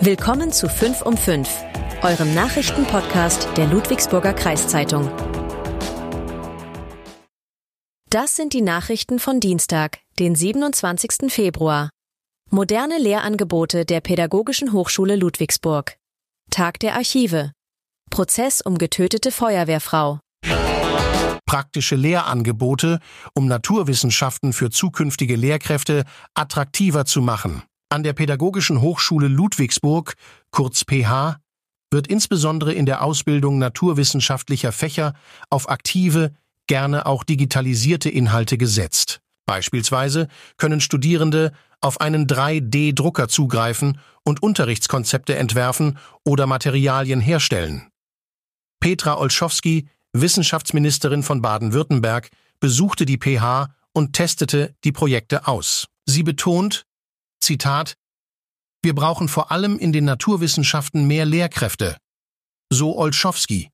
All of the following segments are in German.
Willkommen zu 5 um 5, eurem Nachrichtenpodcast der Ludwigsburger Kreiszeitung. Das sind die Nachrichten von Dienstag, den 27. Februar. Moderne Lehrangebote der Pädagogischen Hochschule Ludwigsburg. Tag der Archive. Prozess um getötete Feuerwehrfrau. Praktische Lehrangebote, um Naturwissenschaften für zukünftige Lehrkräfte attraktiver zu machen. An der Pädagogischen Hochschule Ludwigsburg, kurz PH, wird insbesondere in der Ausbildung naturwissenschaftlicher Fächer auf aktive, gerne auch digitalisierte Inhalte gesetzt. Beispielsweise können Studierende auf einen 3D-Drucker zugreifen und Unterrichtskonzepte entwerfen oder Materialien herstellen. Petra Olschowski, Wissenschaftsministerin von Baden-Württemberg, besuchte die PH und testete die Projekte aus. Sie betont, Zitat, wir brauchen vor allem in den Naturwissenschaften mehr Lehrkräfte. So Olschowski.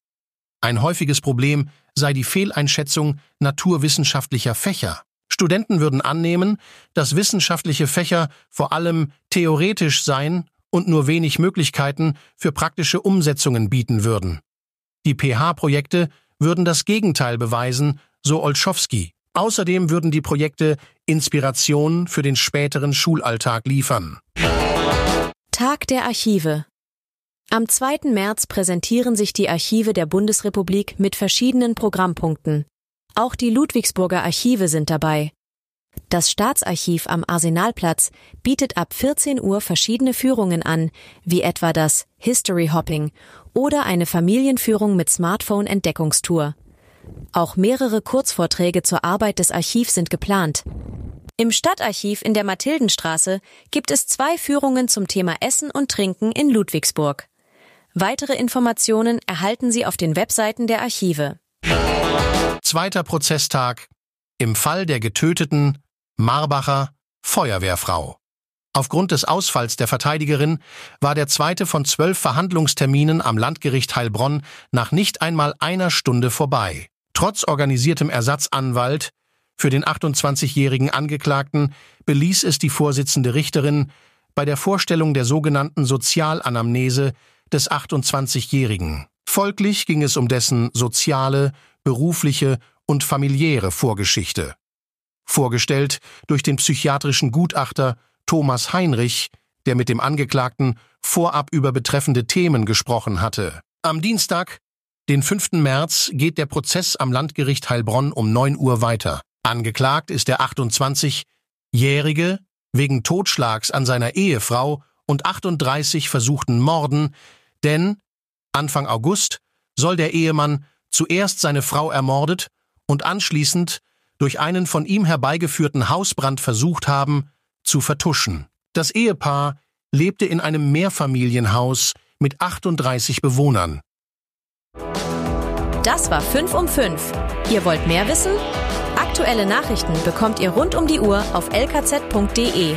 Ein häufiges Problem sei die Fehleinschätzung naturwissenschaftlicher Fächer. Studenten würden annehmen, dass wissenschaftliche Fächer vor allem theoretisch seien und nur wenig Möglichkeiten für praktische Umsetzungen bieten würden. Die PH-Projekte würden das Gegenteil beweisen, so Olschowski. Außerdem würden die Projekte Inspiration für den späteren Schulalltag liefern. Tag der Archive. Am 2. März präsentieren sich die Archive der Bundesrepublik mit verschiedenen Programmpunkten. Auch die Ludwigsburger Archive sind dabei. Das Staatsarchiv am Arsenalplatz bietet ab 14 Uhr verschiedene Führungen an, wie etwa das History Hopping oder eine Familienführung mit Smartphone-Entdeckungstour. Auch mehrere Kurzvorträge zur Arbeit des Archivs sind geplant. Im Stadtarchiv in der Mathildenstraße gibt es zwei Führungen zum Thema Essen und Trinken in Ludwigsburg. Weitere Informationen erhalten Sie auf den Webseiten der Archive. Zweiter Prozesstag. Im Fall der getöteten Marbacher Feuerwehrfrau. Aufgrund des Ausfalls der Verteidigerin war der zweite von zwölf Verhandlungsterminen am Landgericht Heilbronn nach nicht einmal einer Stunde vorbei. Trotz organisiertem Ersatzanwalt für den 28-jährigen Angeklagten beließ es die Vorsitzende Richterin bei der Vorstellung der sogenannten Sozialanamnese des 28-jährigen. Folglich ging es um dessen soziale, berufliche und familiäre Vorgeschichte. Vorgestellt durch den psychiatrischen Gutachter Thomas Heinrich, der mit dem Angeklagten vorab über betreffende Themen gesprochen hatte. Am Dienstag den 5. März geht der Prozess am Landgericht Heilbronn um 9 Uhr weiter. Angeklagt ist der 28-Jährige wegen Totschlags an seiner Ehefrau und 38 versuchten Morden, denn Anfang August soll der Ehemann zuerst seine Frau ermordet und anschließend durch einen von ihm herbeigeführten Hausbrand versucht haben, zu vertuschen. Das Ehepaar lebte in einem Mehrfamilienhaus mit 38 Bewohnern. Das war 5 um 5. Ihr wollt mehr wissen? Aktuelle Nachrichten bekommt ihr rund um die Uhr auf lkz.de.